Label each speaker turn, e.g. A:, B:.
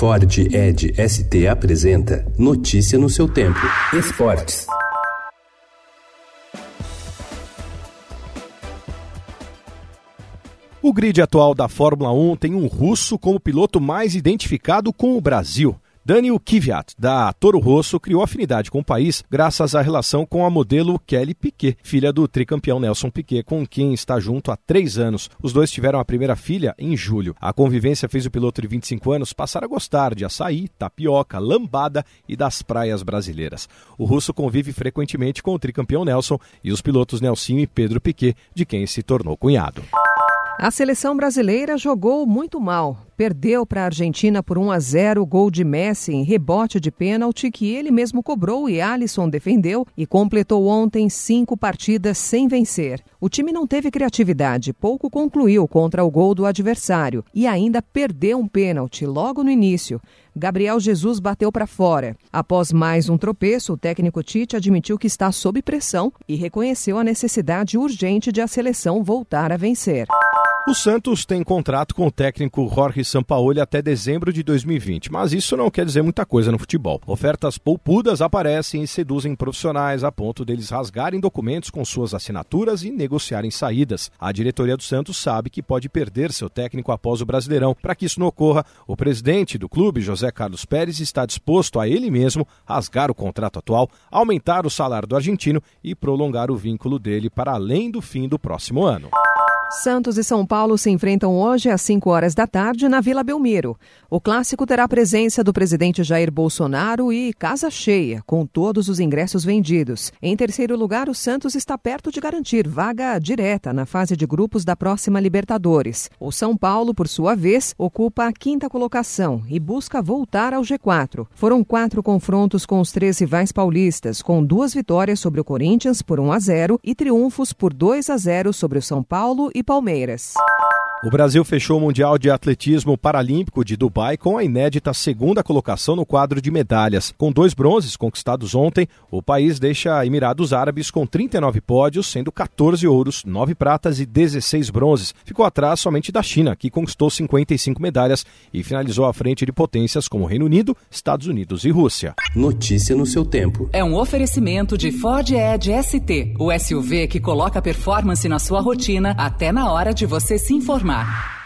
A: Ford Ed ST apresenta Notícia no seu tempo. Esportes.
B: O grid atual da Fórmula 1 tem um russo como piloto mais identificado com o Brasil. Daniel Kvyat, da Toro Rosso, criou afinidade com o país graças à relação com a modelo Kelly Piquet, filha do tricampeão Nelson Piquet, com quem está junto há três anos. Os dois tiveram a primeira filha em julho. A convivência fez o piloto de 25 anos passar a gostar de açaí, tapioca, lambada e das praias brasileiras. O russo convive frequentemente com o tricampeão Nelson e os pilotos Nelsinho e Pedro Piquet, de quem se tornou cunhado.
C: A seleção brasileira jogou muito mal. Perdeu para a Argentina por 1 a 0 o gol de Messi em rebote de pênalti que ele mesmo cobrou e Alisson defendeu e completou ontem cinco partidas sem vencer. O time não teve criatividade, pouco concluiu contra o gol do adversário e ainda perdeu um pênalti logo no início. Gabriel Jesus bateu para fora. Após mais um tropeço, o técnico Tite admitiu que está sob pressão e reconheceu a necessidade urgente de a seleção voltar a vencer.
B: O Santos tem contrato com o técnico Jorge Sampaoli até dezembro de 2020, mas isso não quer dizer muita coisa no futebol. Ofertas poupudas aparecem e seduzem profissionais a ponto deles rasgarem documentos com suas assinaturas e negociarem saídas. A diretoria do Santos sabe que pode perder seu técnico após o Brasileirão. Para que isso não ocorra, o presidente do clube, José Carlos Pérez, está disposto a ele mesmo rasgar o contrato atual, aumentar o salário do argentino e prolongar o vínculo dele para além do fim do próximo ano.
C: Santos e São Paulo se enfrentam hoje às 5 horas da tarde na Vila Belmiro. O clássico terá a presença do presidente Jair Bolsonaro e casa cheia, com todos os ingressos vendidos. Em terceiro lugar, o Santos está perto de garantir vaga direta na fase de grupos da próxima Libertadores. O São Paulo, por sua vez, ocupa a quinta colocação e busca voltar ao G4. Foram quatro confrontos com os três rivais paulistas, com duas vitórias sobre o Corinthians por 1 a 0 e triunfos por 2 a 0 sobre o São Paulo e Palmeiras.
B: O Brasil fechou o Mundial de Atletismo Paralímpico de Dubai com a inédita segunda colocação no quadro de medalhas. Com dois bronzes conquistados ontem, o país deixa Emirados Árabes com 39 pódios, sendo 14 ouros, 9 pratas e 16 bronzes. Ficou atrás somente da China, que conquistou 55 medalhas e finalizou à frente de potências como Reino Unido, Estados Unidos e Rússia.
A: Notícia no seu tempo.
D: É um oferecimento de Ford Edge ST, o SUV que coloca performance na sua rotina até na hora de você se informar. maar.